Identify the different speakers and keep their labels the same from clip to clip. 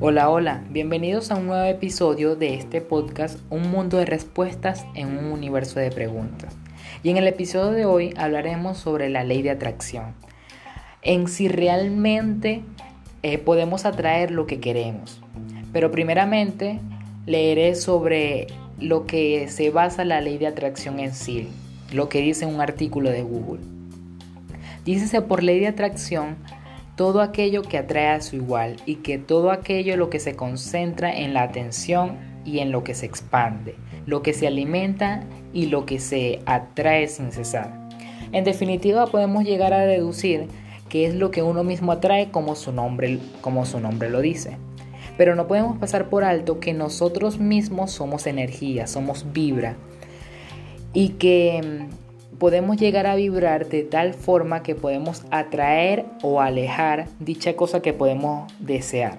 Speaker 1: Hola, hola, bienvenidos a un nuevo episodio de este podcast Un mundo de respuestas en un universo de preguntas. Y en el episodio de hoy hablaremos sobre la ley de atracción. En si realmente eh, podemos atraer lo que queremos. Pero primeramente leeré sobre lo que se basa la ley de atracción en sí, lo que dice un artículo de Google. Dícese por ley de atracción todo aquello que atrae a su igual y que todo aquello lo que se concentra en la atención y en lo que se expande, lo que se alimenta y lo que se atrae sin cesar. En definitiva podemos llegar a deducir que es lo que uno mismo atrae como su nombre, como su nombre lo dice. Pero no podemos pasar por alto que nosotros mismos somos energía, somos vibra y que podemos llegar a vibrar de tal forma que podemos atraer o alejar dicha cosa que podemos desear.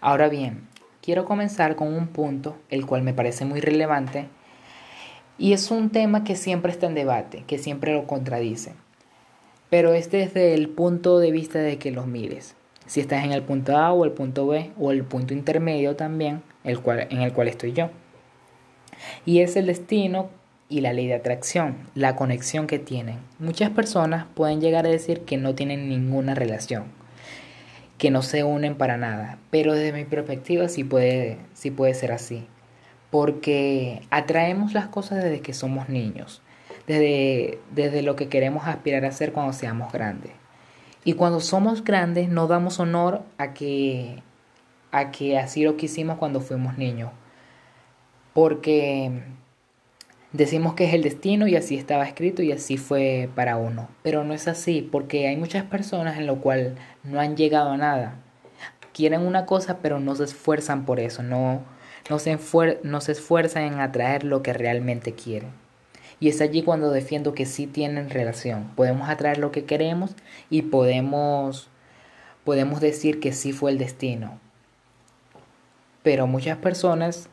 Speaker 1: Ahora bien, quiero comenzar con un punto, el cual me parece muy relevante, y es un tema que siempre está en debate, que siempre lo contradice pero es desde el punto de vista de que los mires. Si estás en el punto A o el punto B o el punto intermedio también, el cual, en el cual estoy yo. Y es el destino y la ley de atracción, la conexión que tienen. Muchas personas pueden llegar a decir que no tienen ninguna relación, que no se unen para nada, pero desde mi perspectiva sí puede, sí puede ser así, porque atraemos las cosas desde que somos niños desde, desde lo que queremos aspirar a ser cuando seamos grandes. Y cuando somos grandes no damos honor a que, a que así lo quisimos cuando fuimos niños. Porque decimos que es el destino y así estaba escrito y así fue para uno. Pero no es así porque hay muchas personas en lo cual no han llegado a nada. Quieren una cosa pero no se esfuerzan por eso, no, no, se, no se esfuerzan en atraer lo que realmente quieren. Y es allí cuando defiendo que sí tienen relación. Podemos atraer lo que queremos y podemos, podemos decir que sí fue el destino. Pero muchas personas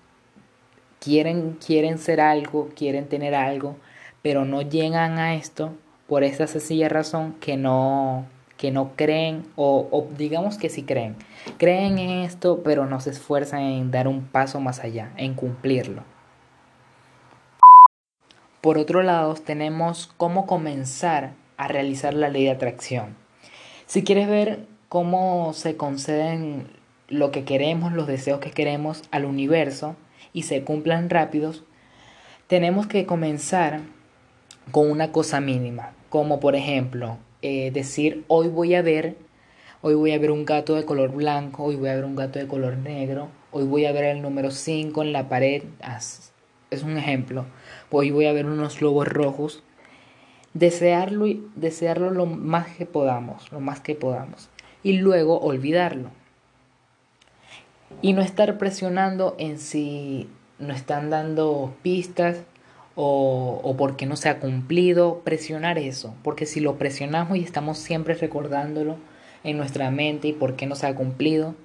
Speaker 1: quieren, quieren ser algo, quieren tener algo, pero no llegan a esto por esa sencilla razón que no, que no creen o, o, digamos que sí creen. Creen en esto, pero no se esfuerzan en dar un paso más allá, en cumplirlo. Por otro lado, tenemos cómo comenzar a realizar la ley de atracción. Si quieres ver cómo se conceden lo que queremos, los deseos que queremos al universo y se cumplan rápidos, tenemos que comenzar con una cosa mínima, como por ejemplo eh, decir hoy voy a ver, hoy voy a ver un gato de color blanco, hoy voy a ver un gato de color negro, hoy voy a ver el número 5 en la pared, es un ejemplo. Hoy voy a ver unos lobos rojos. Desearlo y desearlo lo más que podamos, lo más que podamos. Y luego olvidarlo. Y no estar presionando en si no están dando pistas o, o porque no se ha cumplido. Presionar eso. Porque si lo presionamos y estamos siempre recordándolo en nuestra mente y por qué no se ha cumplido,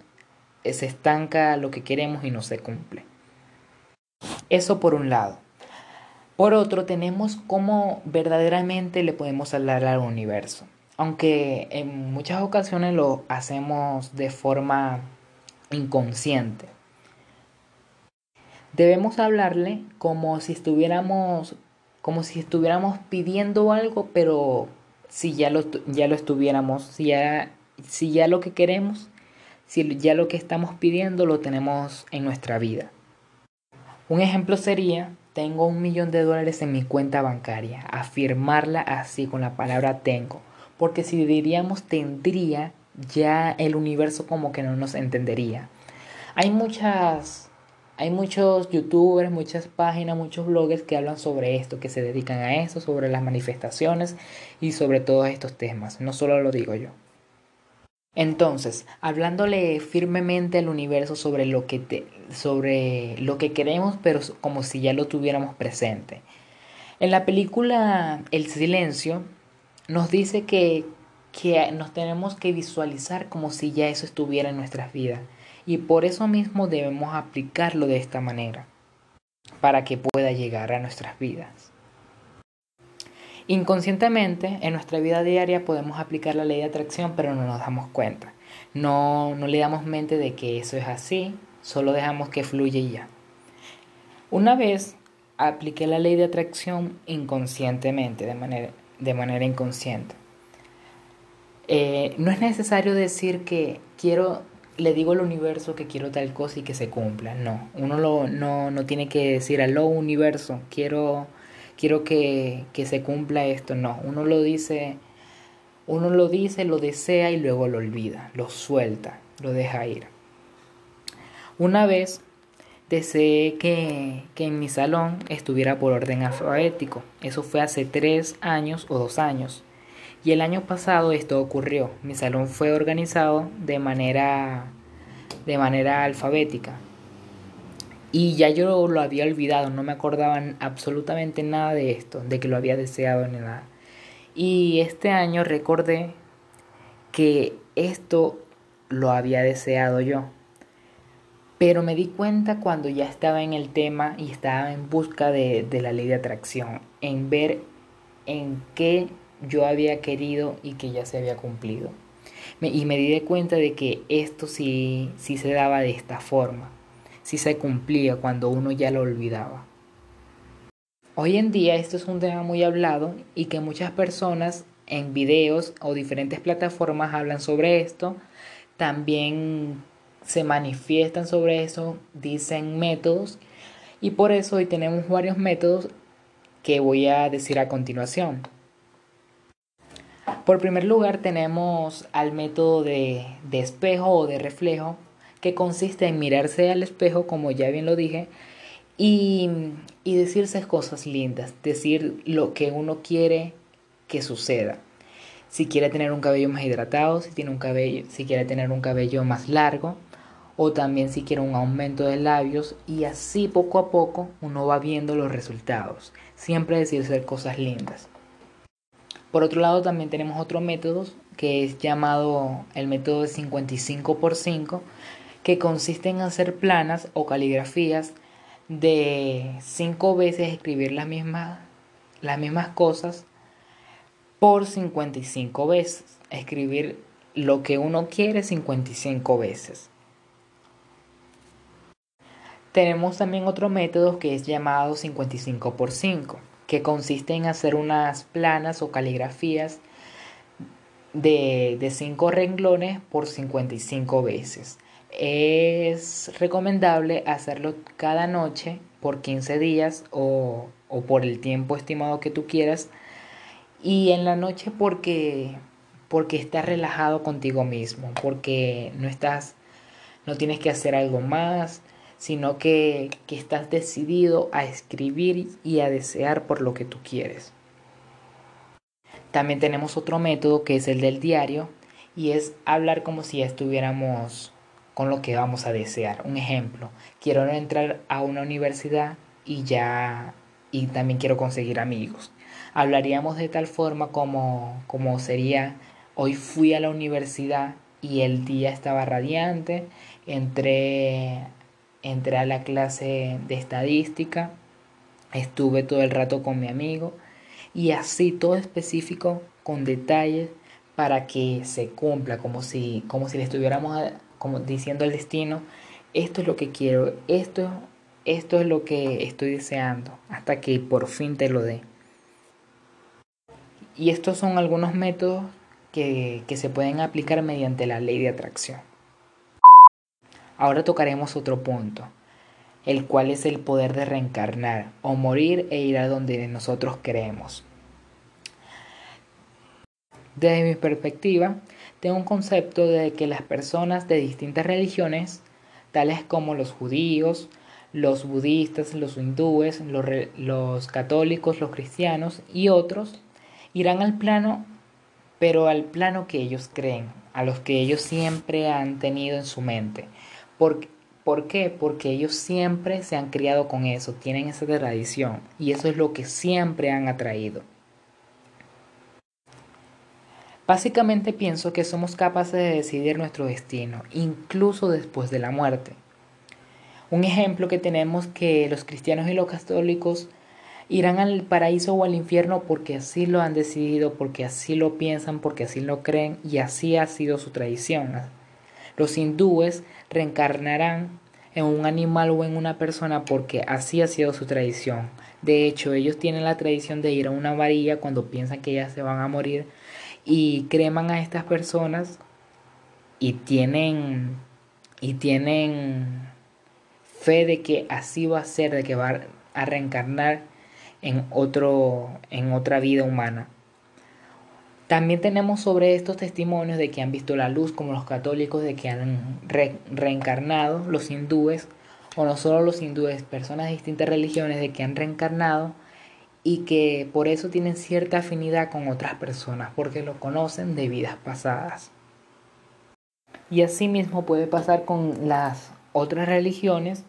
Speaker 1: se estanca lo que queremos y no se cumple. Eso por un lado. Por otro, tenemos cómo verdaderamente le podemos hablar al universo. Aunque en muchas ocasiones lo hacemos de forma inconsciente. Debemos hablarle como si estuviéramos como si estuviéramos pidiendo algo, pero si ya lo, ya lo estuviéramos, si ya, si ya lo que queremos, si ya lo que estamos pidiendo lo tenemos en nuestra vida. Un ejemplo sería, tengo un millón de dólares en mi cuenta bancaria. Afirmarla así con la palabra tengo. Porque si diríamos tendría, ya el universo como que no nos entendería. Hay muchas, hay muchos youtubers, muchas páginas, muchos bloggers que hablan sobre esto, que se dedican a eso, sobre las manifestaciones y sobre todos estos temas. No solo lo digo yo. Entonces, hablándole firmemente al universo sobre lo que, te, sobre lo que queremos, pero como si ya lo tuviéramos presente. En la película El silencio nos dice que, que nos tenemos que visualizar como si ya eso estuviera en nuestras vidas Y por eso mismo debemos aplicarlo de esta manera, para que pueda llegar a nuestras vidas. Inconscientemente, en nuestra vida diaria podemos aplicar la ley de atracción, pero no nos damos cuenta. No, no le damos mente de que eso es así, solo dejamos que fluya y ya. Una vez apliqué la ley de atracción inconscientemente, de manera, de manera inconsciente. Eh, no es necesario decir que quiero, le digo al universo que quiero tal cosa y que se cumpla. No, uno lo, no, no tiene que decir, aló universo, quiero, quiero que, que se cumpla esto. No, uno lo dice, uno lo dice, lo desea y luego lo olvida, lo suelta, lo deja ir. Una vez deseé que, que, en mi salón estuviera por orden alfabético. Eso fue hace tres años o dos años. Y el año pasado esto ocurrió. Mi salón fue organizado de manera, de manera alfabética. Y ya yo lo había olvidado, no me acordaba absolutamente nada de esto, de que lo había deseado ni nada. Y este año recordé que esto lo había deseado yo. Pero me di cuenta cuando ya estaba en el tema y estaba en busca de, de la ley de atracción, en ver en qué yo había querido y que ya se había cumplido. y me di cuenta de que esto sí, sí se daba de esta forma, sí se cumplía cuando uno ya lo olvidaba. Hoy en día esto es un tema muy hablado y que muchas personas en videos o diferentes plataformas hablan sobre esto. También se manifiestan sobre eso, dicen métodos y por eso hoy tenemos varios métodos que voy a decir a continuación. Por primer lugar tenemos al método de, de espejo o de reflejo que consiste en mirarse al espejo como ya bien lo dije y, y decirse cosas lindas, decir lo que uno quiere que suceda si quiere tener un cabello más hidratado, si tiene un cabello, si quiere tener un cabello más largo, o también si quiere un aumento de labios y así poco a poco uno va viendo los resultados. Siempre decirse cosas lindas. Por otro lado también tenemos otro método que es llamado el método de 55 por 5 que consiste en hacer planas o caligrafías de 5 veces escribir las mismas, las mismas cosas por 55 veces. Escribir lo que uno quiere 55 veces. Tenemos también otro método que es llamado 55 por 5, que consiste en hacer unas planas o caligrafías de, de 5 renglones por 55 veces. Es recomendable hacerlo cada noche por 15 días o, o por el tiempo estimado que tú quieras. Y en la noche porque, porque estás relajado contigo mismo, porque no estás, no tienes que hacer algo más, sino que, que estás decidido a escribir y a desear por lo que tú quieres. También tenemos otro método que es el del diario y es hablar como si ya estuviéramos con lo que vamos a desear. Un ejemplo, quiero entrar a una universidad y ya y también quiero conseguir amigos. Hablaríamos de tal forma como, como sería hoy fui a la universidad y el día estaba radiante, entré entré a la clase de estadística, estuve todo el rato con mi amigo y así todo específico con detalles para que se cumpla como si como si le estuviéramos como diciendo al destino esto es lo que quiero esto esto es lo que estoy deseando hasta que por fin te lo dé y estos son algunos métodos que, que se pueden aplicar mediante la ley de atracción Ahora tocaremos otro punto, el cual es el poder de reencarnar o morir e ir a donde nosotros queremos. Desde mi perspectiva, tengo un concepto de que las personas de distintas religiones, tales como los judíos, los budistas, los hindúes, los, los católicos, los cristianos y otros, irán al plano, pero al plano que ellos creen, a los que ellos siempre han tenido en su mente ¿Por, ¿Por qué? Porque ellos siempre se han criado con eso, tienen esa tradición y eso es lo que siempre han atraído. Básicamente pienso que somos capaces de decidir nuestro destino, incluso después de la muerte. Un ejemplo que tenemos que los cristianos y los católicos irán al paraíso o al infierno porque así lo han decidido, porque así lo piensan, porque así lo creen y así ha sido su tradición. Los hindúes reencarnarán en un animal o en una persona porque así ha sido su tradición. De hecho, ellos tienen la tradición de ir a una varilla cuando piensan que ya se van a morir y creman a estas personas y tienen y tienen fe de que así va a ser, de que va a reencarnar en otro en otra vida humana. También tenemos sobre estos testimonios de que han visto la luz, como los católicos, de que han reencarnado, los hindúes, o no solo los hindúes, personas de distintas religiones, de que han reencarnado y que por eso tienen cierta afinidad con otras personas, porque lo conocen de vidas pasadas. Y así mismo puede pasar con las otras religiones,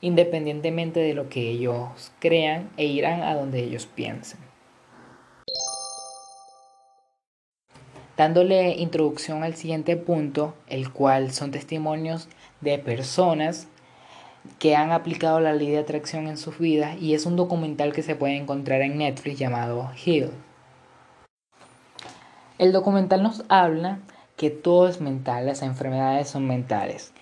Speaker 1: independientemente de lo que ellos crean e irán a donde ellos piensen. dándole introducción al siguiente punto, el cual son testimonios de personas que han aplicado la ley de atracción en sus vidas y es un documental que se puede encontrar en Netflix llamado Heal. El documental nos habla que todo es mental, las enfermedades son mentales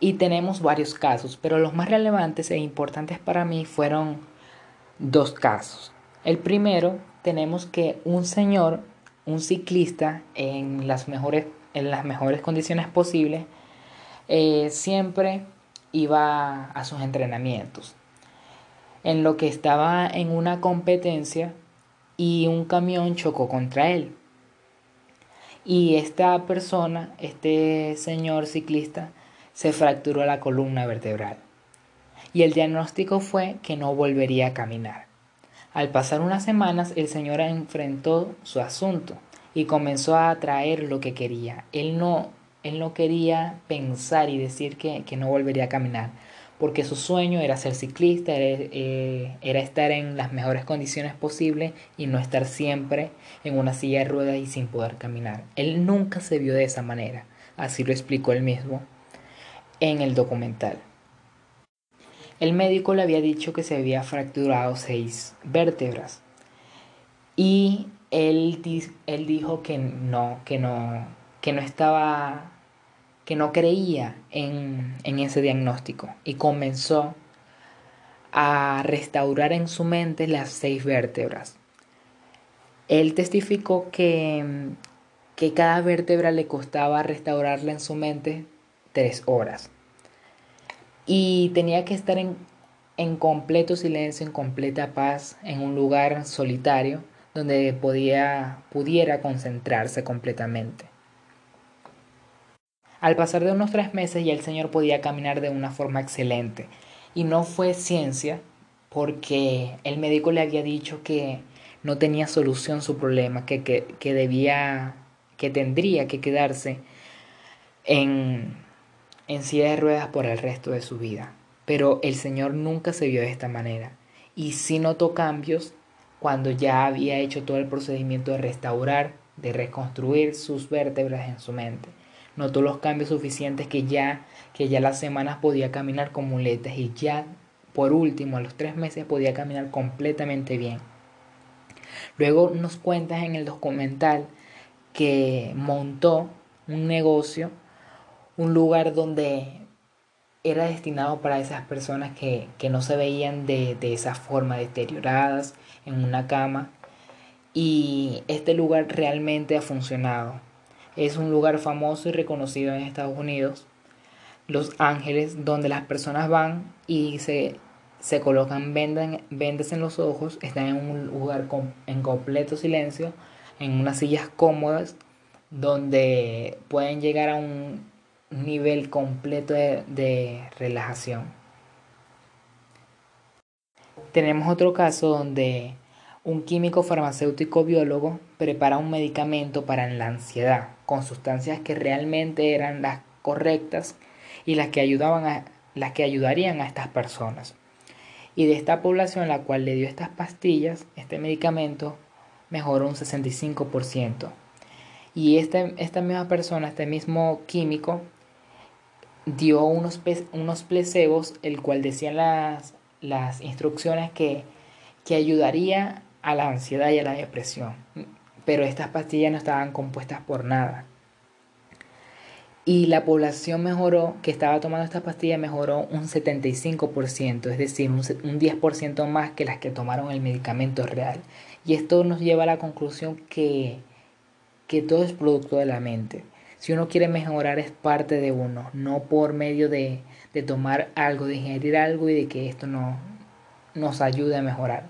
Speaker 1: y tenemos varios casos, pero los más relevantes e importantes para mí fueron dos casos. El primero tenemos que un señor un ciclista en las mejores, en las mejores condiciones posibles eh, siempre iba a sus entrenamientos. En lo que estaba en una competencia y un camión chocó contra él. Y esta persona, este señor ciclista, se fracturó la columna vertebral. Y el diagnóstico fue que no volvería a caminar. Al pasar unas semanas, el Señor enfrentó su asunto y comenzó a atraer lo que quería. Él no, él no quería pensar y decir que, no volvería a caminar, porque su sueño era ser ciclista, era, eh, era, estar en las mejores condiciones posibles y no estar siempre en una silla de ruedas y sin poder caminar. Él nunca se vio de esa manera, así lo explicó él mismo en el documental. El médico le había dicho que se había fracturado seis vértebras y él, él dijo que no, que no, que no estaba, que no creía en, en ese diagnóstico y comenzó a restaurar en su mente las seis vértebras. Él testificó que, que cada vértebra le costaba restaurarla en su mente tres horas y tenía que estar en, en completo silencio, en completa paz, en un lugar solitario donde podía, pudiera concentrarse completamente. Al pasar de unos tres meses ya el Señor podía caminar de una forma excelente. Y no fue ciencia porque el médico le había dicho que no tenía solución su problema, que, que, que debía, que tendría que quedarse en, en silla de ruedas por el resto de su vida. Pero el Señor nunca se vio de esta manera y sí notó cambios cuando ya había hecho todo el procedimiento de restaurar, de reconstruir sus vértebras en su mente. Notó los cambios suficientes que ya, que ya las semanas podía caminar con muletas y ya por último a los tres meses podía caminar completamente bien. Luego nos cuentas en el documental que montó un negocio un lugar donde era destinado para esas personas que, no se veían de, de, esa forma, deterioradas en una cama. Y este lugar realmente ha funcionado. Es un lugar famoso y reconocido en Estados Unidos, Los Ángeles, donde las personas van y se, se colocan vendas, vendas en los ojos, están en un lugar en completo silencio, en unas sillas cómodas, donde pueden llegar a un nivel completo de, relajación. Tenemos otro caso donde un químico farmacéutico biólogo prepara un medicamento para la ansiedad con sustancias que realmente eran las correctas y las que ayudaban a, las que ayudarían a estas personas. Y de esta población la cual le dio estas pastillas, este medicamento mejoró un 65%. Y este, esta misma persona, este mismo químico, dio unos, unos placebos, el cual decía las, las instrucciones que, que ayudaría a la ansiedad y a la depresión. Pero estas pastillas no estaban compuestas por nada. Y la población mejoró, que estaba tomando estas pastillas, mejoró un 75%, es decir, un, un 10% más que las que tomaron el medicamento real. Y esto nos lleva a la conclusión que, que todo es producto de la mente. Si uno quiere mejorar es parte de uno, no por medio de, de tomar algo, de ingerir algo y de que esto no, nos ayude a mejorar.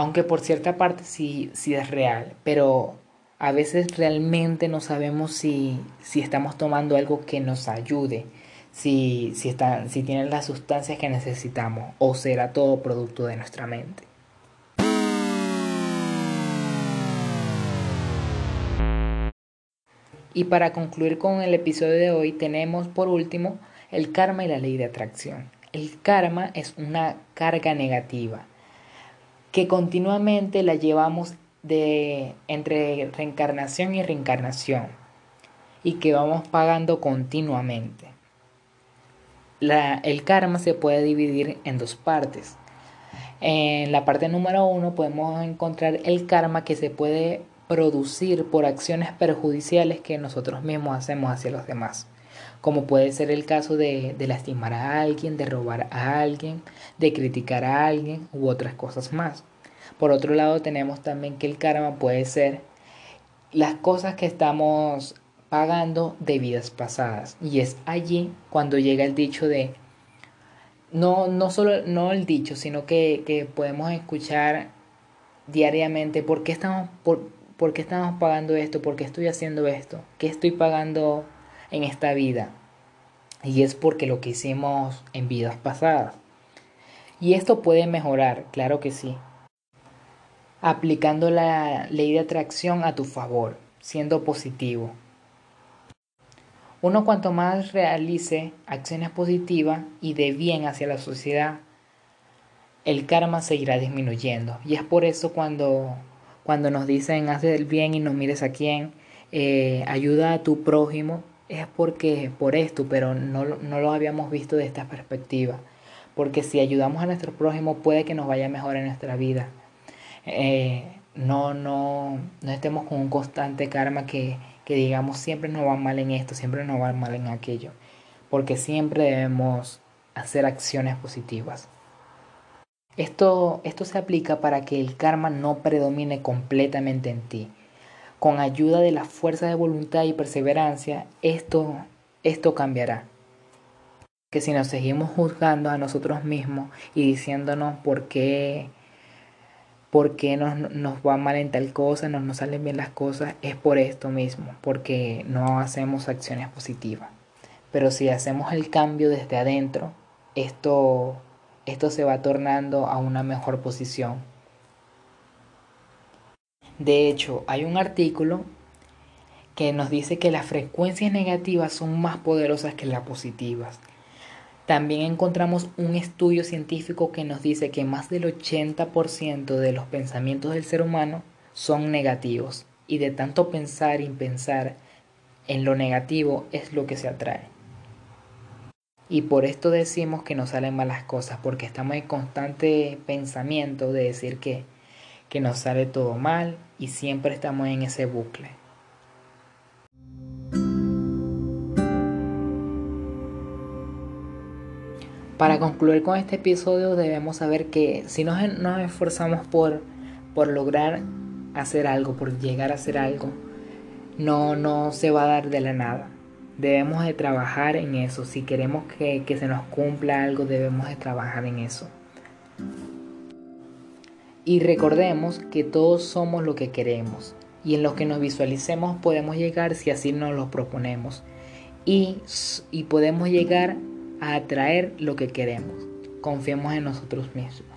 Speaker 1: Aunque por cierta parte sí, sí es real, pero a veces realmente no sabemos si, si estamos tomando algo que nos ayude, si, si, está, si tienen las sustancias que necesitamos o será todo producto de nuestra mente. Y para concluir con el episodio de hoy tenemos por último el karma y la ley de atracción. El karma es una carga negativa que continuamente la llevamos de entre reencarnación y reencarnación y que vamos pagando continuamente. La, el karma se puede dividir en dos partes. En la parte número uno podemos encontrar el karma que se puede producir por acciones perjudiciales que nosotros mismos hacemos hacia los demás. Como puede ser el caso de, de lastimar a alguien, de robar a alguien, de criticar a alguien u otras cosas más. Por otro lado, tenemos también que el karma puede ser las cosas que estamos pagando de vidas pasadas. Y es allí cuando llega el dicho de, no, no solo no el dicho, sino que, que podemos escuchar diariamente por qué, estamos, por, por qué estamos pagando esto, por qué estoy haciendo esto, qué estoy pagando en esta vida. Y es porque lo que hicimos en vidas pasadas. Y esto puede mejorar, claro que sí aplicando la ley de atracción a tu favor, siendo positivo. Uno cuanto más realice acciones positivas y de bien hacia la sociedad, el karma seguirá disminuyendo. Y es por eso cuando, cuando nos dicen haz el bien y no mires a quién, eh, ayuda a tu prójimo, es porque por esto, pero no, no lo habíamos visto de esta perspectiva. Porque si ayudamos a nuestro prójimo puede que nos vaya mejor en nuestra vida. Eh, no, no, no estemos con un constante karma que, que digamos siempre nos va mal en esto, siempre nos va mal en aquello, porque siempre debemos hacer acciones positivas. Esto, esto se aplica para que el karma no predomine completamente en ti. Con ayuda de la fuerza de voluntad y perseverancia, esto, esto cambiará. Que si nos seguimos juzgando a nosotros mismos y diciéndonos por qué por qué nos, nos va mal en tal cosa, no nos salen bien las cosas, es por esto mismo, porque no hacemos acciones positivas. Pero si hacemos el cambio desde adentro, esto, esto se va tornando a una mejor posición. De hecho, hay un artículo que nos dice que las frecuencias negativas son más poderosas que las positivas. También encontramos un estudio científico que nos dice que más del 80% de los pensamientos del ser humano son negativos y de tanto pensar y pensar en lo negativo es lo que se atrae. Y por esto decimos que nos salen malas cosas, porque estamos en constante pensamiento de decir que, que nos sale todo mal y siempre estamos en ese bucle. Para concluir con este episodio debemos saber que si nos, nos esforzamos por, por lograr hacer algo, por llegar a hacer algo, no, no se va a dar de la nada. Debemos de trabajar en eso. Si queremos que, que se nos cumpla algo, debemos de trabajar en eso. Y recordemos que todos somos lo que queremos y en lo que nos visualicemos podemos llegar si así nos lo proponemos. Y, y podemos llegar a atraer lo que queremos. Confiemos en nosotros mismos.